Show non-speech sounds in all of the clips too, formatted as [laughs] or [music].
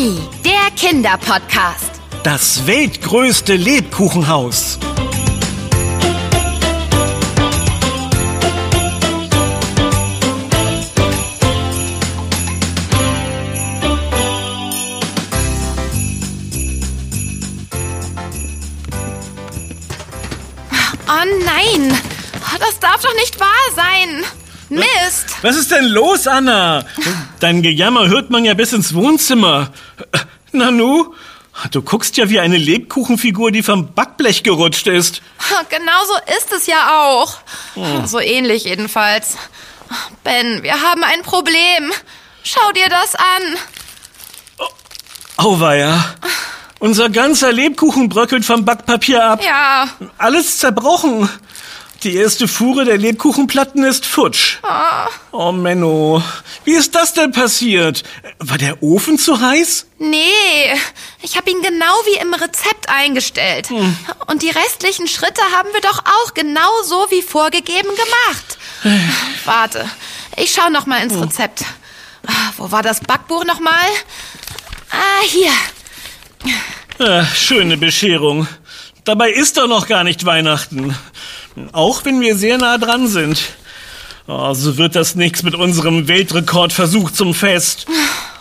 Monami, der Kinderpodcast. Das weltgrößte Lebkuchenhaus. Oh nein, das darf doch nicht wahr sein. Mist. Was ist denn los, Anna? Dein Gejammer hört man ja bis ins Wohnzimmer. Nanu, du guckst ja wie eine Lebkuchenfigur, die vom Backblech gerutscht ist. Genau so ist es ja auch. So ähnlich jedenfalls. Ben, wir haben ein Problem. Schau dir das an. Auweia. Unser ganzer Lebkuchen bröckelt vom Backpapier ab. Ja. Alles zerbrochen. Die erste Fuhre der Lebkuchenplatten ist futsch. Oh, Menno. Wie ist das denn passiert? War der Ofen zu heiß? Nee, ich habe ihn genau wie im Rezept eingestellt. Und die restlichen Schritte haben wir doch auch genau so wie vorgegeben gemacht. Warte, ich schaue noch mal ins Rezept. Ah, Wo war das Backbuch noch mal? Ah, hier. Ah, schöne Bescherung. Dabei ist doch noch gar nicht Weihnachten. Auch wenn wir sehr nah dran sind. Oh, so wird das nichts mit unserem Weltrekordversuch zum Fest.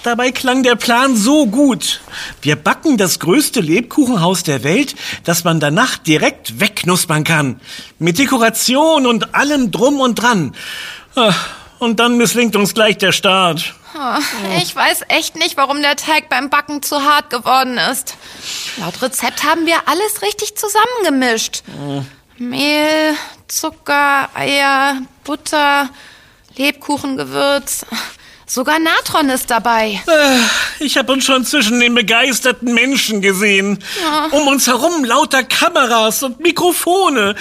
Dabei klang der Plan so gut. Wir backen das größte Lebkuchenhaus der Welt, das man danach direkt wegknuspern kann. Mit Dekoration und allem drum und dran. Ah, Und dann misslingt uns gleich der Start. Ah, Ich weiß echt nicht, warum der Teig beim Backen zu hart geworden ist. Laut Rezept haben wir alles richtig zusammengemischt. Mehl, Zucker, Eier, Butter, Lebkuchengewürz. Sogar Natron ist dabei. Äh, Ich habe uns schon zwischen den begeisterten Menschen gesehen. Um uns herum lauter Kameras und Mikrofone.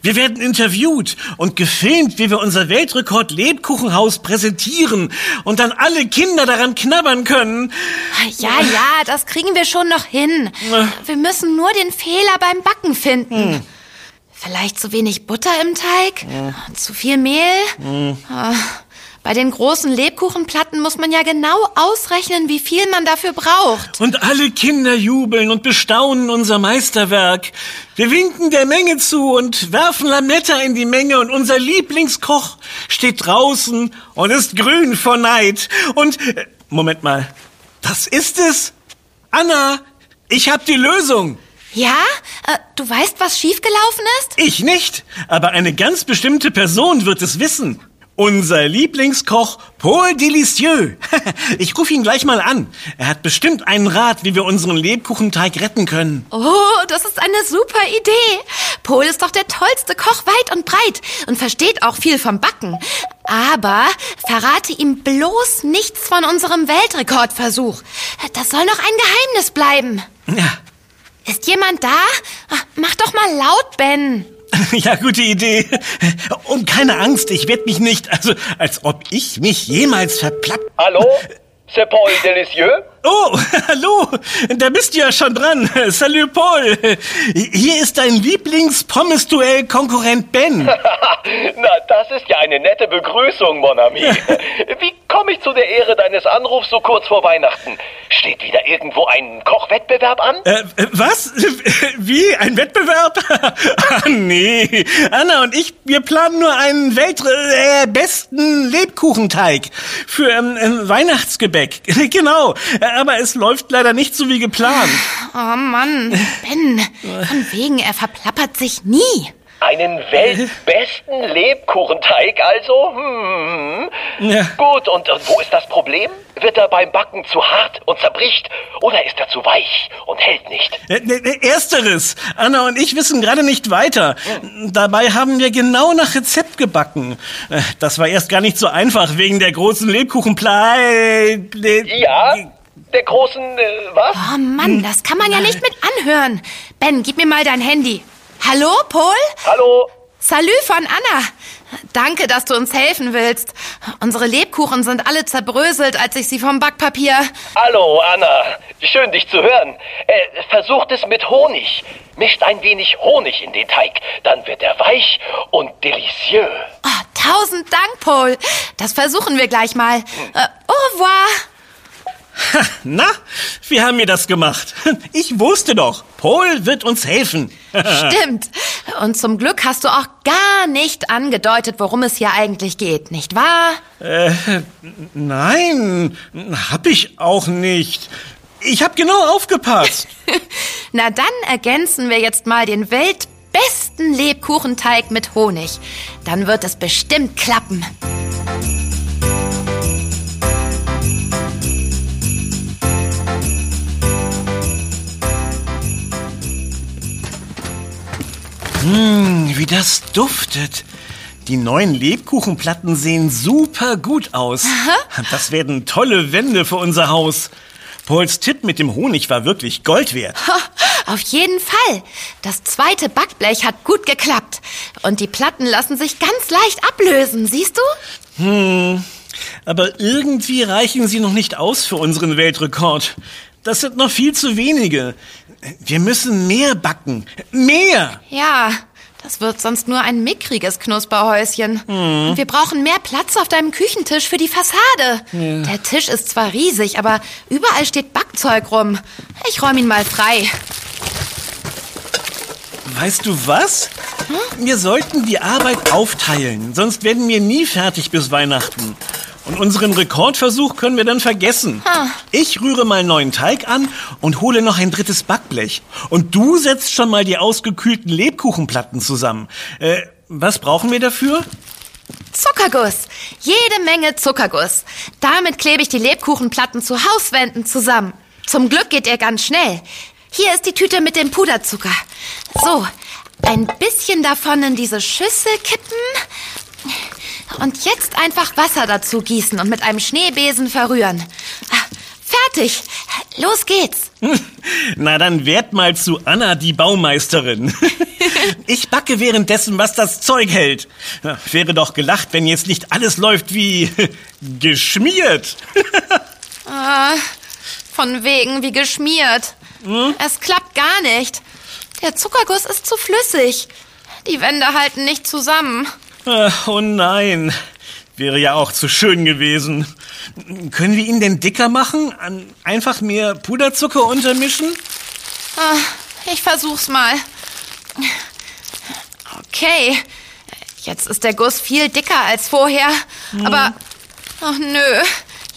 Wir werden interviewt und gefilmt, wie wir unser Weltrekord Lebkuchenhaus präsentieren und dann alle Kinder daran knabbern können. Ja, ja, das kriegen wir schon noch hin. Wir müssen nur den Fehler beim Backen finden. Vielleicht zu wenig Butter im Teig? Zu viel Mehl? Ah, Bei den großen Lebkuchenplatten muss man ja genau ausrechnen, wie viel man dafür braucht. Und alle Kinder jubeln und bestaunen unser Meisterwerk. Wir winken der Menge zu und werfen Lametta in die Menge und unser Lieblingskoch steht draußen und ist grün vor Neid. Und, äh, Moment mal, das ist es? Anna, ich hab die Lösung. Ja? Äh, du weißt, was schiefgelaufen ist? Ich nicht, aber eine ganz bestimmte Person wird es wissen. Unser Lieblingskoch Paul Delicieux. [laughs] Ich rufe ihn gleich mal an. Er hat bestimmt einen Rat, wie wir unseren Lebkuchenteig retten können. Oh, das ist eine super Idee. Paul ist doch der tollste Koch weit und breit und versteht auch viel vom Backen. Aber verrate ihm bloß nichts von unserem Weltrekordversuch. Das soll noch ein Geheimnis bleiben. Ja, Ist jemand da? Ah, Mach doch mal laut, Ben. [laughs] ja, gute Idee. Und keine Angst, ich werde mich nicht, also als ob ich mich jemals verplapp. Hallo? [laughs] C'est Paul Delicieux? Oh, [laughs] hallo, da bist du ja schon dran. Salut Paul. Hier ist dein Lieblings-Pommes-Duell-Konkurrent Ben. Na, das ist ja eine nette Begrüßung, Mon ami. Wie komme ich zu der Ehre deines Anrufs so kurz vor Weihnachten? Steht wieder irgendwo ein Kochwettbewerb an? Äh, äh, was? [laughs] Wie? Ein Wettbewerb? [laughs] ah, nee. Anna und ich, wir planen nur einen weltbesten äh, besten Lebkuchenteig für ähm, ähm, Weihnachtsgebäck. [laughs] genau. Äh, Aber es läuft leider nicht so wie geplant. Oh Mann, Ben, von wegen, er verplappert sich nie. Einen weltbesten Lebkuchenteig also? Hm. Ja. Gut, und, und wo ist das Problem? Wird er beim Backen zu hart und zerbricht? Oder ist er zu weich und hält nicht? Äh, äh, Ersteres. Anna und ich wissen gerade nicht weiter. Dabei haben wir genau nach Rezept gebacken. Äh, Das war erst gar nicht so einfach wegen der großen Lebkuchenplei. Ja? Der großen, äh, was? Oh Mann, das kann man ja nicht mit anhören. Ben, gib mir mal dein Handy. Hallo, Paul? Hallo? Salü von Anna. Danke, dass du uns helfen willst. Unsere Lebkuchen sind alle zerbröselt, als ich sie vom Backpapier... Hallo, Anna. Schön, dich zu hören. Äh, versucht es mit Honig. Mischt ein wenig Honig in den Teig. Dann wird er weich und delicieux. Oh, tausend Dank, Paul. Das versuchen wir gleich mal. Äh, au revoir. Ha, na, wie haben wir das gemacht? [laughs] Ich wusste doch, Paul wird uns helfen. [laughs] Stimmt. Und zum Glück hast du auch gar nicht angedeutet, worum es hier eigentlich geht, nicht wahr? Äh, nein, hab ich auch nicht. Ich hab genau aufgepasst. [laughs] Na dann ergänzen wir jetzt mal den weltbesten Lebkuchenteig mit Honig. Dann wird es bestimmt klappen. Mmh, wie das duftet. Die neuen Lebkuchenplatten sehen super gut aus. Das werden tolle Wände für unser Haus. Pauls Tipp mit dem Honig war wirklich Gold wert. Auf jeden Fall. Das zweite Backblech hat gut geklappt. Und die Platten lassen sich ganz leicht ablösen, siehst du? Hm, aber irgendwie reichen sie noch nicht aus für unseren Weltrekord. Das sind noch viel zu wenige. Wir müssen mehr backen. Mehr! Ja, das wird sonst nur ein mickriges Knusperhäuschen. Hm. Und wir brauchen mehr Platz auf deinem Küchentisch für die Fassade. Der Tisch ist zwar riesig, aber überall steht Backzeug rum. Ich räume ihn mal frei. Weißt du was? Wir sollten die Arbeit aufteilen, sonst werden wir nie fertig bis Weihnachten. Und unseren Rekordversuch können wir dann vergessen. Ich rühre mal neuen Teig an und hole noch ein drittes Backblech. Und du setzt schon mal die ausgekühlten Lebkuchenplatten zusammen. Äh, was brauchen wir dafür? Zuckerguss. Jede Menge Zuckerguss. Damit klebe ich die Lebkuchenplatten zu Hauswänden zusammen. Zum Glück geht er ganz schnell. Hier ist die Tüte mit dem Puderzucker. So, ein bisschen davon in diese Schüssel kippen. Und jetzt einfach Wasser dazu gießen und mit einem Schneebesen verrühren. Ah, Fertig. Los geht's. [laughs] Na dann werd mal zu Anna, die Baumeisterin. [laughs] Ich backe währenddessen, was das Zeug hält. Wäre doch gelacht, wenn jetzt nicht alles läuft wie [laughs] geschmiert. Ah, von wegen wie geschmiert. Es klappt gar nicht. Der Zuckerguss ist zu flüssig. Die Wände halten nicht zusammen. Ach, Oh nein. Wäre ja auch zu schön gewesen. Können wir ihn denn dicker machen? Einfach mehr Puderzucker untermischen? Ah, ich versuch's mal. Okay. Jetzt ist der Guss viel dicker als vorher. Aber, ach nö,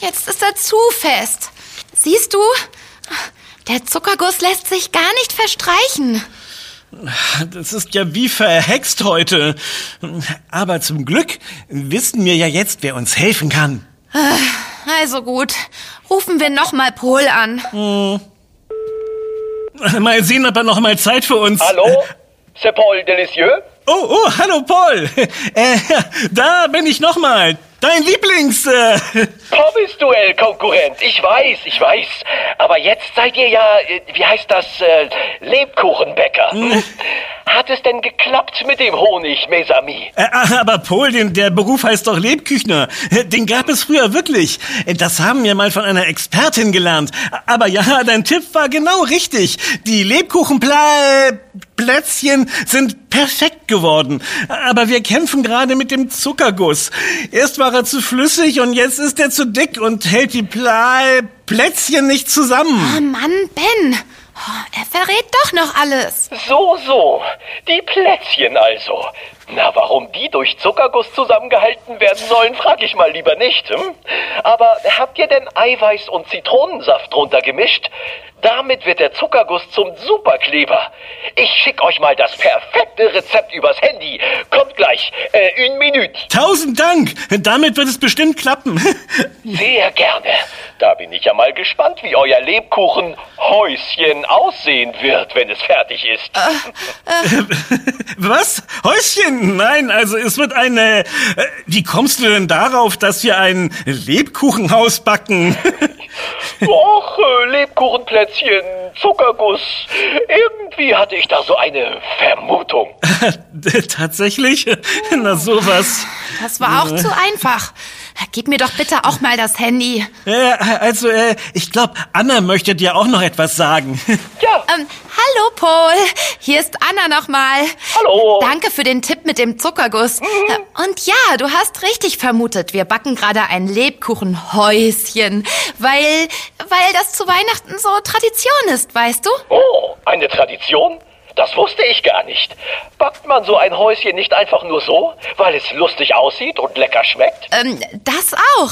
jetzt ist er zu fest. Siehst du? Der Zuckerguss lässt sich gar nicht verstreichen. Das ist ja wie verhext heute. Aber zum Glück wissen wir ja jetzt, wer uns helfen kann. Also gut, rufen wir nochmal Pol an. Mal sehen, ob er noch mal Zeit für uns... Hallo? C'est Paul Delicieux? Oh, oh, hallo Paul. [laughs] Äh, da bin ich noch mal. Dein Lieblings... Äh, [laughs] Pommes-Duell-Konkurrent. Ich weiß, ich weiß. Aber jetzt seid ihr ja, äh, wie heißt das, äh, Lebkuchenbäcker. Hm? Hat es denn geklappt mit dem Honig, Mesami? Äh, aber Paul, den, der Beruf heißt doch Lebküchner. Den gab es früher wirklich. Das haben wir mal von einer Expertin gelernt. Aber ja, [laughs] dein Tipp war genau richtig. Die Lebkuchenplätzchen sind perfekt geworden. Aber wir kämpfen gerade mit dem Zuckerguss. Erst war er zu flüssig und jetzt ist er zu dick und hält die Pla Plätzchen nicht zusammen. Oh Mann, Ben. Oh, er verrät doch noch alles. So, so. Die Plätzchen also. Na, warum die durch Zuckerguss zusammengehalten werden sollen, frage ich mal lieber nicht. Hm? Aber habt ihr denn Eiweiß und Zitronensaft drunter gemischt? Damit wird der Zuckerguss zum Superkleber. Ich schick euch mal das perfekte Rezept übers Handy. Kommt gleich. Äh, une minute. Tausend Dank. Damit wird es bestimmt klappen. [laughs] Sehr gerne. Da bin ich ja mal gespannt, wie euer Lebkuchenhäuschen aussehen wird, wenn es fertig ist. Was? Häuschen? Nein, also es wird eine... Äh, wie kommst du denn darauf, dass wir ein Lebkuchenhaus backen? [laughs] Och, äh, Lebkuchenplätzchen, Zuckerguss. Irgendwie hatte ich da so eine Vermutung. [laughs] Tatsächlich? Na sowas. Das war auch zu einfach. Gib mir doch bitte auch mal das Handy. Äh, also, äh, ich glaube, Anna möchte dir auch noch etwas sagen. [laughs] Ja, Ähm, hallo, Paul. Hier ist Anna nochmal. Hallo. Danke für den Tipp mit dem Zuckerguss. Äh, Und ja, du hast richtig vermutet. Wir backen gerade ein Lebkuchenhäuschen. Weil, weil das zu Weihnachten so Tradition ist, weißt du? Oh, eine Tradition? Das wusste ich gar nicht. Backt man so ein Häuschen nicht einfach nur so, weil es lustig aussieht und lecker schmeckt? Ähm, das auch.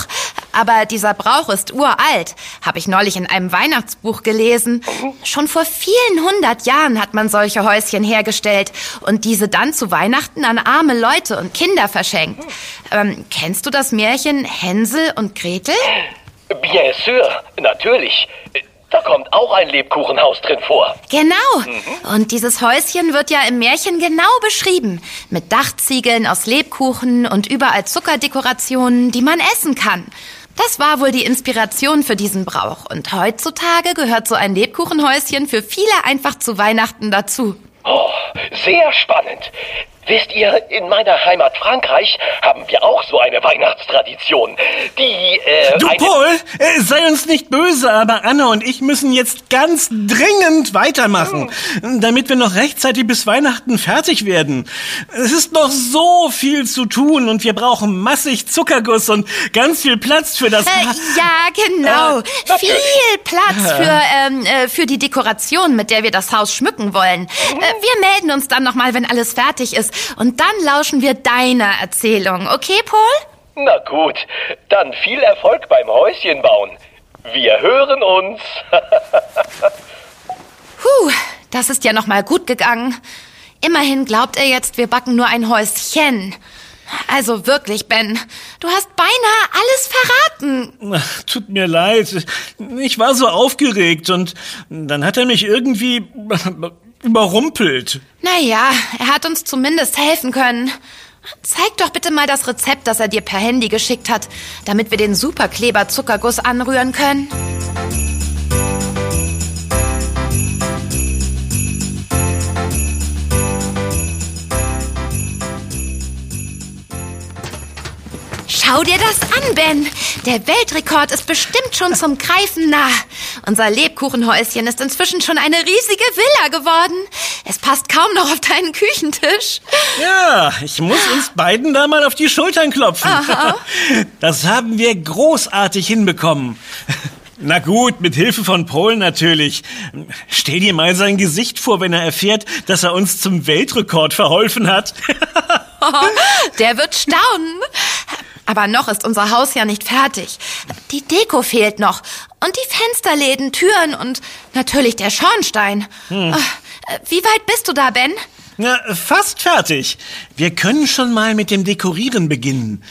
Aber dieser Brauch ist uralt. Habe ich neulich in einem Weihnachtsbuch gelesen. Schon vor vielen hundert Jahren hat man solche Häuschen hergestellt und diese dann zu Weihnachten an arme Leute und Kinder verschenkt. Ähm, kennst du das Märchen Hänsel und Gretel? Bien sûr, natürlich. Da kommt auch ein Lebkuchenhaus drin vor. Genau. Und dieses Häuschen wird ja im Märchen genau beschrieben. Mit Dachziegeln aus Lebkuchen und überall Zuckerdekorationen, die man essen kann. Das war wohl die Inspiration für diesen Brauch. Und heutzutage gehört so ein Lebkuchenhäuschen für viele einfach zu Weihnachten dazu. Oh, sehr spannend. Wisst ihr, in meiner Heimat Frankreich haben wir auch so eine Weihnachtstradition. Die, äh. Du, Paul, äh, sei uns nicht böse, aber Anna und ich müssen jetzt ganz dringend weitermachen, damit wir noch rechtzeitig bis Weihnachten fertig werden. Es ist noch so viel zu tun und wir brauchen massig Zuckerguss und ganz viel Platz für das... Äh, ja, genau. Äh. Viel Platz für, ähm, äh, für die Dekoration, mit der wir das Haus schmücken wollen. Äh, wir melden uns dann nochmal, wenn alles fertig ist. Und dann lauschen wir deiner Erzählung. Okay, Paul? Na gut, dann viel Erfolg beim Häuschen bauen. Wir hören uns. [laughs] Puh, das ist ja nochmal gut gegangen. Immerhin glaubt er jetzt, wir backen nur ein Häuschen. Also wirklich, Ben, du hast beinahe alles verraten. Ach, Tut mir leid. Ich war so aufgeregt und dann hat er mich irgendwie überrumpelt. Naja, er hat uns zumindest helfen können. Zeig doch bitte mal das Rezept, das er dir per Handy geschickt hat, damit wir den Superkleber Zuckerguss anrühren können. Schau dir das an, Ben. Der Weltrekord ist bestimmt schon zum Greifen nah. Unser Lebkuchenhäuschen ist inzwischen schon eine riesige Villa geworden. Es passt kaum noch auf deinen Küchentisch. Ja, ich muss uns beiden da mal auf die Schultern klopfen. [laughs] Das haben wir großartig hinbekommen. Na gut, mit Hilfe von Paul natürlich. Stell dir mal sein Gesicht vor, wenn er erfährt, dass er uns zum Weltrekord verholfen hat. [laughs] [laughs] Der wird staunen. Aber noch ist unser Haus ja nicht fertig. Die Deko fehlt noch. Und die Fensterläden, Türen und natürlich der Schornstein. Ach, Wie weit bist du da, Ben? Na, fast fertig. Wir können schon mal mit dem Dekorieren beginnen.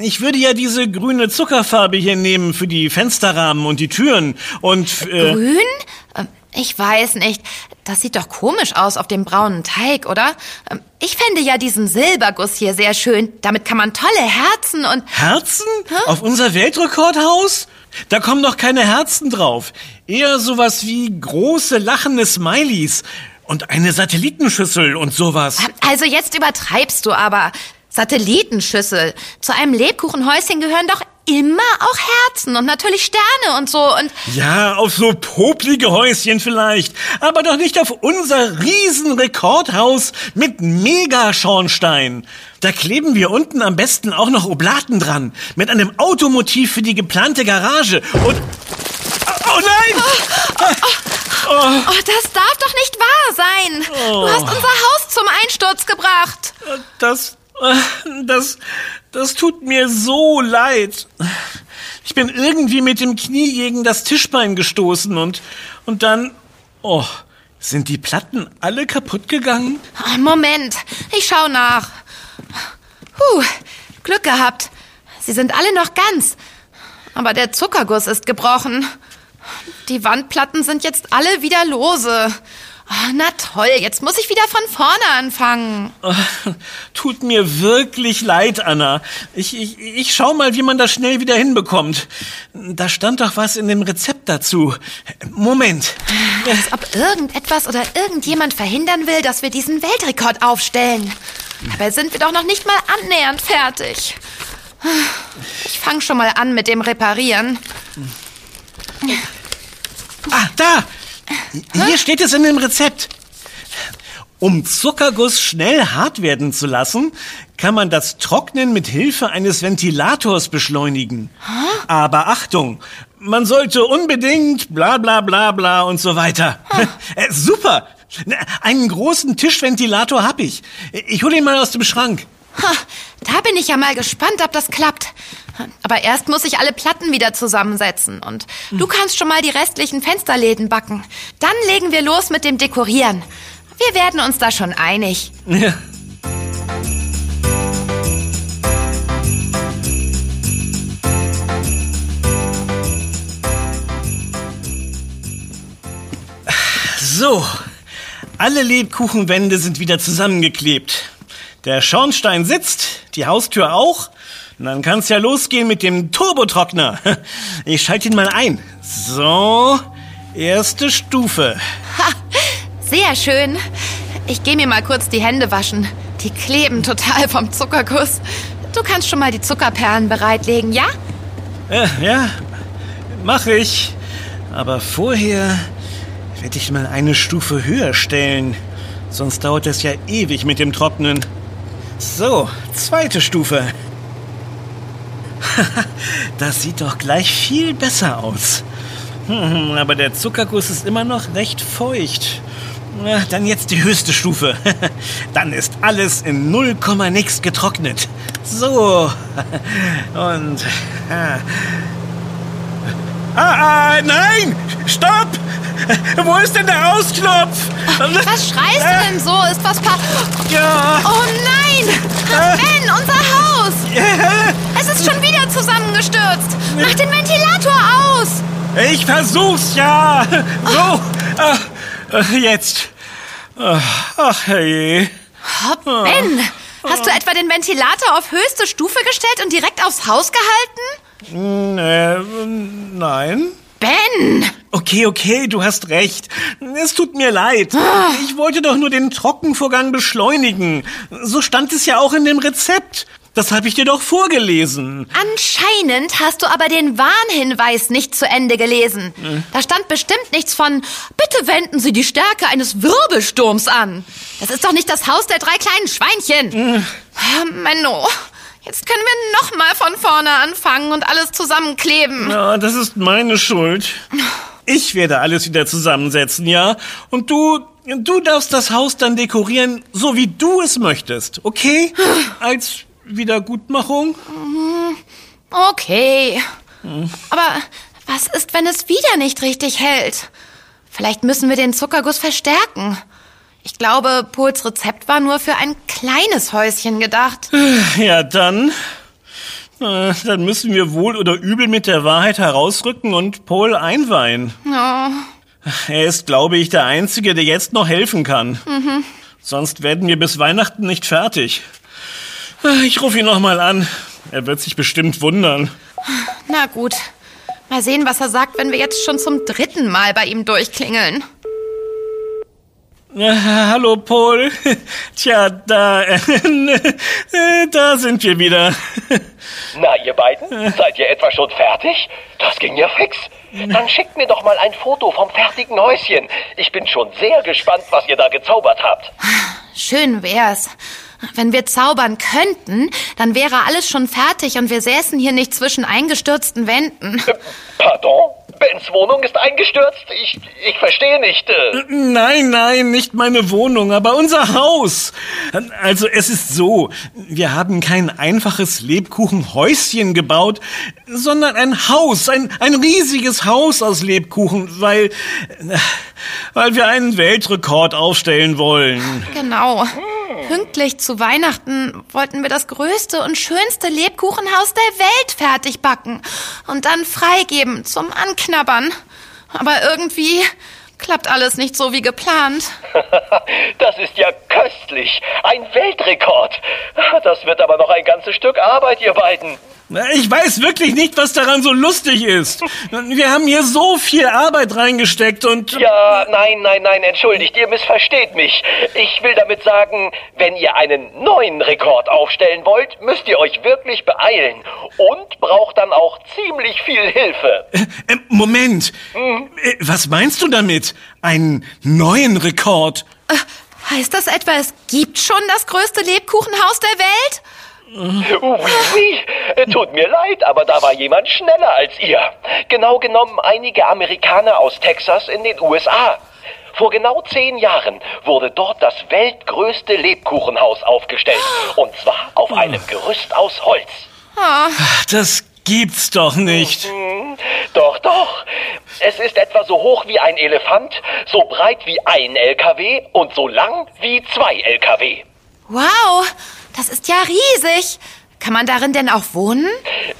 Ich würde ja diese grüne Zuckerfarbe hier nehmen für die Fensterrahmen und die Türen und äh, Grün? Ähm, Ich weiß nicht. Das sieht doch komisch aus auf dem braunen Teig, oder? Ähm, Ich fände ja diesen Silberguss hier sehr schön. Damit kann man tolle Herzen und... Herzen auf unser Weltrekordhaus? Da kommen doch keine Herzen drauf. Eher sowas wie große lachende Smileys und eine Satellitenschüssel und sowas. Also jetzt übertreibst du aber. Satellitenschüssel. Zu einem Lebkuchenhäuschen gehören doch immer auch Herzen und natürlich Sterne und so und... Ja, auf so poplige Häuschen vielleicht, aber doch nicht auf unser Riesenrekordhaus mit Megaschornstein. Da kleben wir unten am besten auch noch Oblaten dran, mit einem Automotiv für die geplante Garage und... Oh nein! Oh, das darf doch nicht wahr sein. Du hast unser Haus zum Einsturz gebracht. Das, das, das tut mir so leid. Ich bin irgendwie mit dem Knie gegen das Tischbein gestoßen und, und dann, oh, sind die Platten alle kaputt gegangen? Moment, ich schau nach. Puh, Glück gehabt. Sie sind alle noch ganz. Aber der Zuckerguss ist gebrochen. Die Wandplatten sind jetzt alle wieder lose. Ah, Na toll, jetzt muss ich wieder von vorne anfangen. [laughs] Tut mir wirklich leid, Anna. Ich, ich, ich schau mal, wie man das schnell wieder hinbekommt. Da stand doch was in dem Rezept dazu. Moment. Als ob irgendetwas oder irgendjemand verhindern will, dass wir diesen Weltrekord aufstellen. Dabei sind wir doch noch nicht mal annähernd fertig. Ich fange schon mal an mit dem Reparieren. Ah, da! Hier steht es in dem Rezept. Um Zuckerguss schnell hart werden zu lassen, kann man das Trocknen mit Hilfe eines Ventilators beschleunigen. Aber Achtung, man sollte unbedingt bla bla bla bla und so weiter. [laughs] Äh, super. Einen großen Tischventilator hab ich. Ich hole ihn mal aus dem Schrank. Ha, da bin ich ja mal gespannt, ob das klappt. Aber erst muss ich alle Platten wieder zusammensetzen. Und du kannst schon mal die restlichen Fensterläden backen. Dann legen wir los mit dem Dekorieren. Wir werden uns da schon einig. Ja. So, alle Lebkuchenwände sind wieder zusammengeklebt. Der Schornstein sitzt, die Haustür auch. Und dann kann's ja losgehen mit dem Turbotrockner. [laughs] Ich schalte ihn mal ein. So, erste Stufe. Ha, sehr schön. Ich gehe mir mal kurz die Hände waschen. Die kleben total vom Zuckerguss. Du kannst schon mal die Zuckerperlen bereitlegen, ja? Äh, ja, mach ich. Aber vorher werde ich mal eine Stufe höher stellen. Sonst dauert es ja ewig mit dem Trocknen. So, zweite Stufe. [laughs] das sieht doch gleich viel besser aus. [laughs] Aber der Zuckerguss ist immer noch recht feucht. Dann jetzt die höchste Stufe. [laughs] Dann ist alles in 0, nix getrocknet. So. Und. Ah, ah, nein! Stopp! Wo ist denn der Ausknopf? Was schreist du denn so? Ist was pa... Ja. Oh nein! Ben, unser Haus! Es ist schon wieder zusammengestürzt. Mach den Ventilator aus! Ich versuch's ja. So. Äh, Jetzt. Ah, Ach. Oh, ben, hast du etwa den Ventilator auf höchste Stufe gestellt und direkt aufs Haus gehalten? Hm, äh, nein. Ben! Okay, okay, du hast recht. Es tut mir leid. Ich wollte doch nur den Trockenvorgang beschleunigen. So stand es ja auch in dem Rezept. Das habe ich dir doch vorgelesen. Anscheinend hast du aber den Warnhinweis nicht zu Ende gelesen. Da stand bestimmt nichts von, bitte wenden Sie die Stärke eines Wirbelsturms an. Das ist doch nicht das Haus der drei kleinen Schweinchen. Ah, Menno, jetzt können wir noch mal von vorne anfangen und alles zusammenkleben. Ja, das ist meine Schuld. Ich werde alles wieder zusammensetzen, ja? Und du, du darfst das Haus dann dekorieren, so wie du es möchtest, okay? Als Wiedergutmachung? Okay. Aber was ist, wenn es wieder nicht richtig hält? Vielleicht müssen wir den Zuckerguss verstärken. Ich glaube, Pols Rezept war nur für ein kleines Häuschen gedacht. Ja, dann. Äh, Dann müssen wir wohl oder übel mit der Wahrheit herausrücken und Paul einweihen. Oh. Er ist, glaube ich, der Einzige, der jetzt noch helfen kann. Sonst werden wir bis Weihnachten nicht fertig. Äh, Ich rufe ihn noch mal an. Er wird sich bestimmt wundern. Na gut. Mal sehen, was er sagt, wenn wir jetzt schon zum dritten Mal bei ihm durchklingeln. Äh, [laughs] hallo, Paul. [laughs] Tja, da, äh, [laughs] äh, da sind wir wieder. Na, ihr beiden, seid ihr etwa schon fertig? Das ging ja fix. Dann schickt mir doch mal ein Foto vom fertigen Häuschen. Ich bin schon sehr gespannt, was ihr da gezaubert habt. Schön wär's. Wenn wir zaubern könnten, dann wäre alles schon fertig und wir säßen hier nicht zwischen eingestürzten Wänden. Pardon? Bens Wohnung ist eingestürzt? Ich, ich verstehe nicht. Äh. Nein, nein, nicht meine Wohnung, aber unser Haus. Also es ist so, wir haben kein einfaches Lebkuchenhäuschen gebaut, sondern ein Haus, ein, ein riesiges Haus aus Lebkuchen, weil, weil wir einen Weltrekord aufstellen wollen. Genau. Pünktlich zu Weihnachten wollten wir das größte und schönste Lebkuchenhaus der Welt fertig backen und dann freigeben zum Anknabbern. Aber irgendwie klappt alles nicht so wie geplant. [laughs] Das ist ja köstlich. Ein Weltrekord. Das wird aber noch ein ganzes Stück Arbeit, ihr beiden. Ich weiß wirklich nicht, was daran so lustig ist. Wir haben hier so viel Arbeit reingesteckt und... Ja, nein, nein, nein, entschuldigt, ihr missversteht mich. Ich will damit sagen, wenn ihr einen neuen Rekord aufstellen wollt, müsst ihr euch wirklich beeilen und braucht dann auch ziemlich viel Hilfe. Äh, Moment, Äh, was meinst du damit? Einen neuen Rekord? Heißt das etwa, es gibt schon das größte Lebkuchenhaus der Welt? Oui, oui. Tut mir leid, aber da war jemand schneller als ihr. Genau genommen einige Amerikaner aus Texas in den USA. Vor genau zehn Jahren wurde dort das weltgrößte Lebkuchenhaus aufgestellt. Und zwar auf einem Gerüst aus Holz. Das gibt's doch nicht. Hm, Doch, doch. Es ist etwa so hoch wie ein Elefant, so breit wie ein LKW und so lang wie zwei LKW. Wow, das ist ja riesig. Kann man darin denn auch wohnen?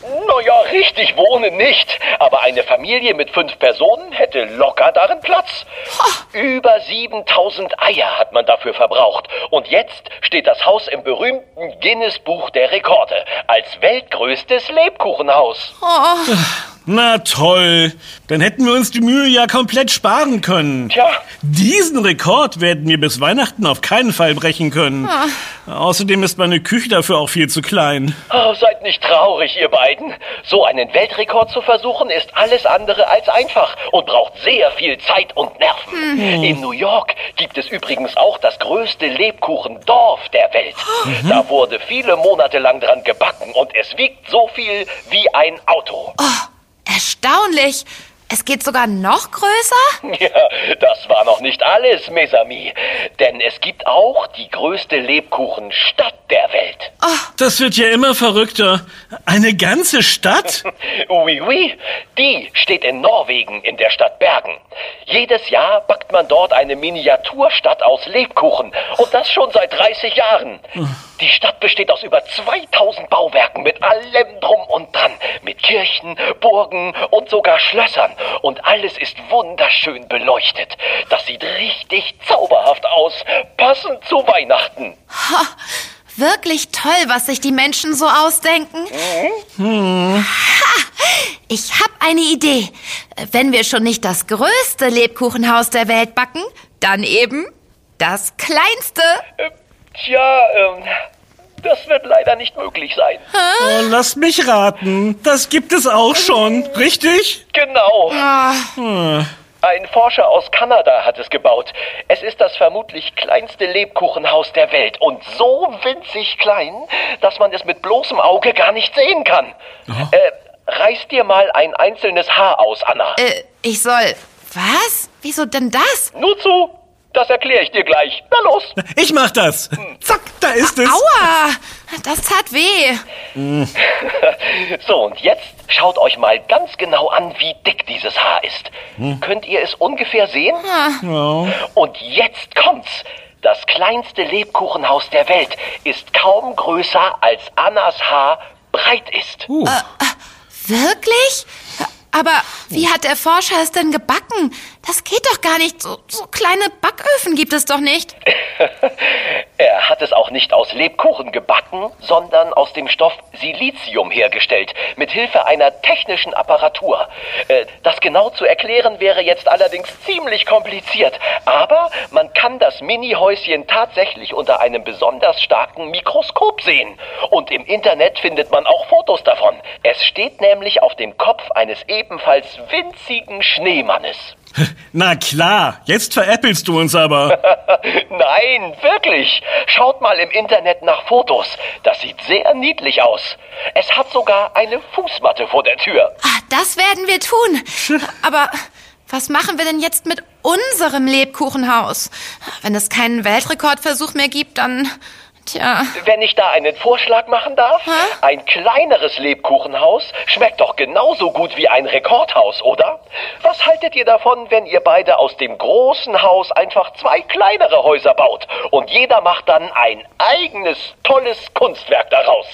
Naja, richtig wohnen nicht. Aber eine Familie mit fünf Personen hätte locker darin Platz. Über 7000 Eier hat man dafür verbraucht. Und jetzt steht das Haus im berühmten Guinness-Buch der Rekorde als weltgrößtes Lebkuchenhaus. Oh, Na toll. Dann hätten wir uns die Mühe ja komplett sparen können. Tja, Diesen Rekord werden wir bis Weihnachten auf keinen Fall brechen können. Außerdem ist meine Küche dafür auch viel zu klein. oh, seid nicht traurig, ihr beiden. So einen Weltrekord zu versuchen, ist alles andere als einfach und braucht sehr viel Zeit und Nerven. In New York gibt es übrigens auch das größte Lebkuchendorf der Welt. Da wurde viele Monate lang dran gebacken und es wiegt so viel wie ein Auto. Erstaunlich. Es geht sogar noch größer? [laughs] Ja, das war noch nicht alles, Mes amis. Denn es gibt auch die größte Lebkuchenstadt der Welt. Das wird ja immer verrückter. Eine ganze Stadt? [laughs] Oui, oui. Die steht in Norwegen in der Stadt Bergen. Jedes Jahr backt man dort eine Miniaturstadt aus Lebkuchen. Und das schon seit 30 Jahren. Die Stadt besteht aus über 2000 Bauwerken mit allem drum und dran. Mit Kirchen, Burgen und sogar Schlössern. Und alles ist wunderschön beleuchtet. Das sieht richtig zauberhaft aus. Passend zu Weihnachten. Wirklich toll, was sich die Menschen so ausdenken. Ha, ich habe eine Idee. Wenn wir schon nicht das größte Lebkuchenhaus der Welt backen, dann eben das kleinste. Äh, Tja, ähm, das wird leider nicht möglich sein. Oh, lass mich raten. Das gibt es auch schon, richtig? Genau. Ah, Ein Forscher aus Kanada hat es gebaut. Es ist das vermutlich kleinste Lebkuchenhaus der Welt und so winzig klein, dass man es mit bloßem Auge gar nicht sehen kann. Äh, reiß dir mal ein einzelnes Haar aus, Anna. äh, ich soll. Was? Wieso denn das? Nur zu. Das erkläre ich dir gleich. Na los. Ich mach das. Zack, da ist es. Aua, das tat weh. [laughs] So, und jetzt schaut euch mal ganz genau an, wie dick dieses Haar ist. Könnt ihr es ungefähr sehen? Und jetzt kommt's. Das kleinste Lebkuchenhaus der Welt ist kaum größer als Annas Haar breit ist. Wirklich? Aber wie hat der Forscher es denn gebacken? Das geht doch gar nicht. So, so kleine Backöfen gibt es doch nicht. [laughs] Er hat es auch nicht aus Lebkuchen gebacken, sondern aus dem Stoff Silizium hergestellt, mit Hilfe einer technischen Apparatur. Äh, Das genau zu erklären wäre jetzt allerdings ziemlich kompliziert, aber man kann das Mini-Häuschen tatsächlich unter einem besonders starken Mikroskop sehen. Und im Internet findet man auch Fotos davon. Es steht nämlich auf dem Kopf eines ebenfalls winzigen Schneemannes. [laughs] Na klar, jetzt veräppelst du uns aber. [laughs] Nein, wirklich. Schaut mal im Internet nach Fotos. Das sieht sehr niedlich aus. Es hat sogar eine Fußmatte vor der Tür. Ah, das werden wir tun. [laughs] Aber was machen wir denn jetzt mit unserem Lebkuchenhaus? Wenn es keinen Weltrekordversuch mehr gibt, dann... Tja, Wenn ich da einen Vorschlag machen darf, ein kleineres Lebkuchenhaus schmeckt doch genauso gut wie ein Rekordhaus, oder? Was haltet ihr davon, wenn ihr beide aus dem großen Haus einfach zwei kleinere Häuser baut und jeder macht dann ein eigenes tolles Kunstwerk daraus?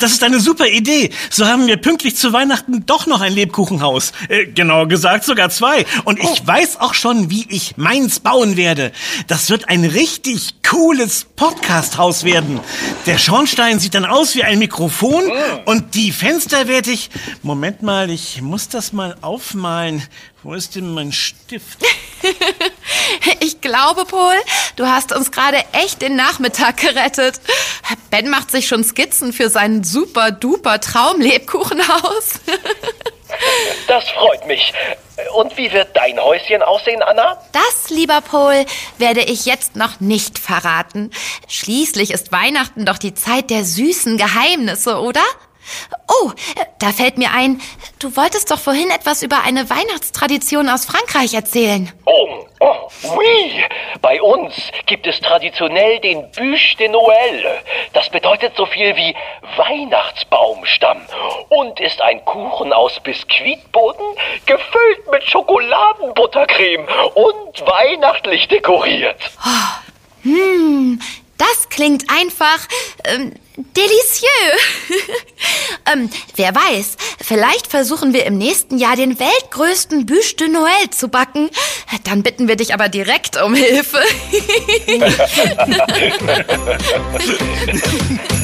Das ist eine super Idee. So haben wir pünktlich zu Weihnachten doch noch ein Lebkuchenhaus. Äh, genauer gesagt sogar zwei. Und ich weiß auch schon, wie ich meins bauen werde. Das wird ein richtig cooles Podcasthaus werden. Der Schornstein sieht dann aus wie ein Mikrofon und die Fenster werde ich... Moment mal, ich muss das mal aufmalen. Wo ist denn mein Stift? [laughs] ich glaube, Paul, du hast uns gerade echt den Nachmittag gerettet. Ben macht sich schon Skizzen für sein super-duper Traumlebkuchenhaus. [laughs] Das freut mich. Und wie wird dein Häuschen aussehen, Anna? Das, lieber Paul, werde ich jetzt noch nicht verraten. Schließlich ist Weihnachten doch die Zeit der süßen Geheimnisse, oder? Oh, da fällt mir ein, du wolltest doch vorhin etwas über eine Weihnachtstradition aus Frankreich erzählen. Oh, oh, oui. Bei uns gibt es traditionell den Bûche de Noël. Das bedeutet so viel wie Weihnachtsbaumstamm und ist ein Kuchen aus Biskuitboden, gefüllt mit Schokoladenbuttercreme und weihnachtlich dekoriert. Hm, das klingt einfach ähm, delicieux. [laughs] ähm, wer weiß, vielleicht versuchen wir im nächsten Jahr den weltgrößten Bûche de Noël zu backen. Dann bitten wir dich aber direkt um Hilfe. [laughs] [laughs]